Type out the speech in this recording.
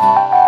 Bye.